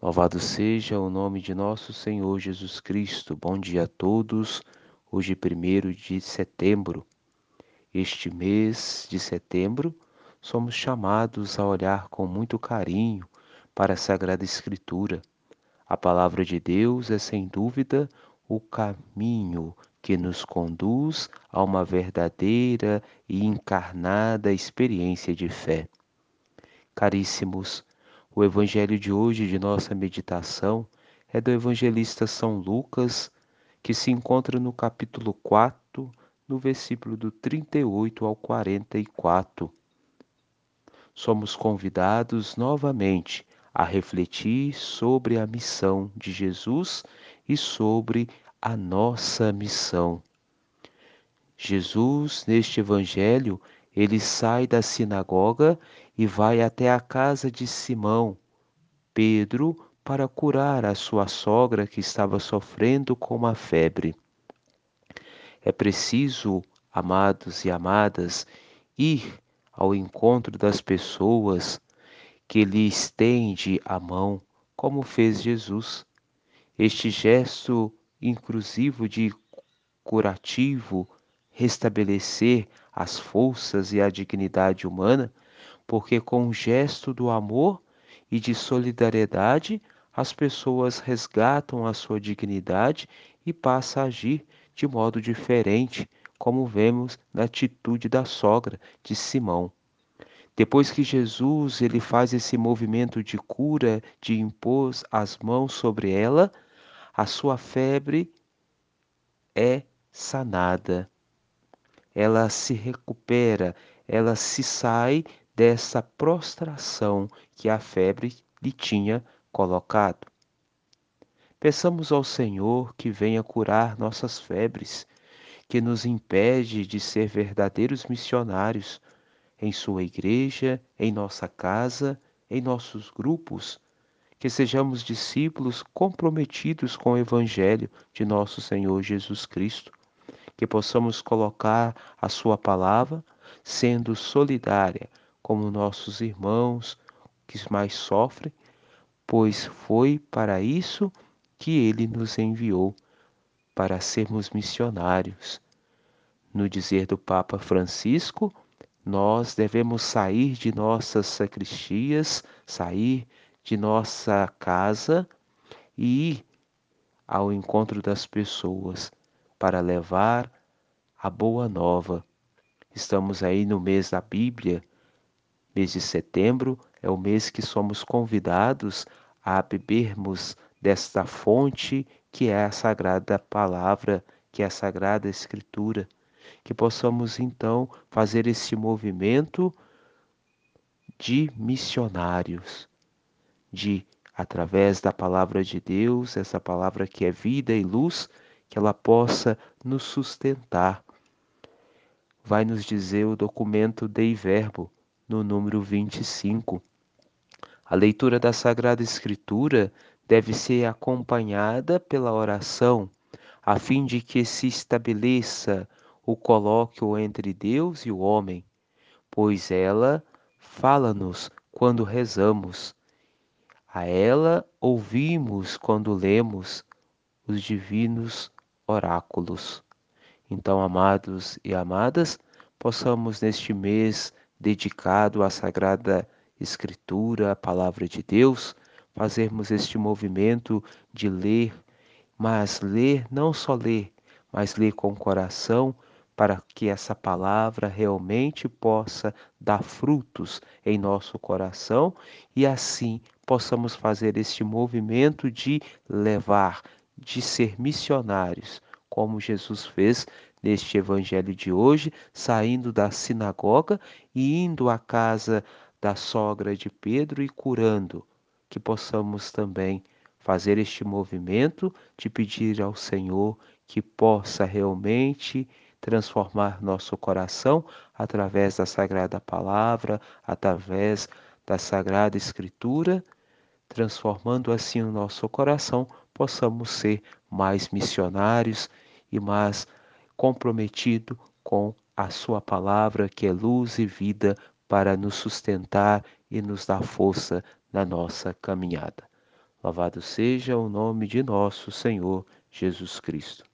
Louvado seja o nome de nosso Senhor Jesus Cristo. Bom dia a todos. Hoje, 1 de setembro. Este mês de setembro, somos chamados a olhar com muito carinho para a Sagrada Escritura. A palavra de Deus é, sem dúvida, o caminho que nos conduz a uma verdadeira e encarnada experiência de fé. Caríssimos, o evangelho de hoje de nossa meditação é do evangelista São Lucas, que se encontra no capítulo 4, no versículo do 38 ao 44. Somos convidados novamente a refletir sobre a missão de Jesus e sobre a nossa missão. Jesus, neste evangelho, ele sai da sinagoga e vai até a casa de Simão, Pedro, para curar a sua sogra que estava sofrendo com uma febre. É preciso, amados e amadas, ir ao encontro das pessoas que lhe estende a mão, como fez Jesus. Este gesto inclusivo de curativo, restabelecer as forças e a dignidade humana, porque com o gesto do amor e de solidariedade, as pessoas resgatam a sua dignidade e passam a agir de modo diferente, como vemos na atitude da sogra de Simão. Depois que Jesus ele faz esse movimento de cura, de impor as mãos sobre ela, a sua febre é sanada ela se recupera, ela se sai dessa prostração que a febre lhe tinha colocado. Peçamos ao Senhor que venha curar nossas febres, que nos impede de ser verdadeiros missionários em sua igreja, em nossa casa, em nossos grupos, que sejamos discípulos comprometidos com o Evangelho de nosso Senhor Jesus Cristo que possamos colocar a Sua palavra sendo solidária como nossos irmãos que mais sofrem, pois foi para isso que Ele nos enviou, para sermos missionários. No dizer do Papa Francisco, nós devemos sair de nossas sacristias, sair de nossa casa e ir ao encontro das pessoas, para levar a boa nova. Estamos aí no mês da Bíblia, mês de setembro, é o mês que somos convidados a bebermos desta fonte que é a sagrada palavra, que é a sagrada escritura, que possamos então fazer esse movimento de missionários, de através da palavra de Deus, essa palavra que é vida e luz, que ela possa nos sustentar. Vai nos dizer o documento Dei Verbo, no número 25. A leitura da Sagrada Escritura deve ser acompanhada pela oração, a fim de que se estabeleça o colóquio entre Deus e o homem, pois ela fala-nos quando rezamos. A ela ouvimos quando lemos os divinos oráculos. Então, amados e amadas, possamos neste mês dedicado à Sagrada Escritura, à Palavra de Deus, fazermos este movimento de ler, mas ler, não só ler, mas ler com o coração, para que essa palavra realmente possa dar frutos em nosso coração e assim possamos fazer este movimento de levar, de ser missionários, como Jesus fez neste evangelho de hoje, saindo da sinagoga e indo à casa da sogra de Pedro e curando, que possamos também fazer este movimento de pedir ao Senhor que possa realmente transformar nosso coração através da sagrada palavra, através da sagrada escritura, transformando assim o nosso coração possamos ser mais missionários e mais comprometido com a sua palavra que é luz e vida para nos sustentar e nos dar força na nossa caminhada. Louvado seja o nome de nosso Senhor Jesus Cristo.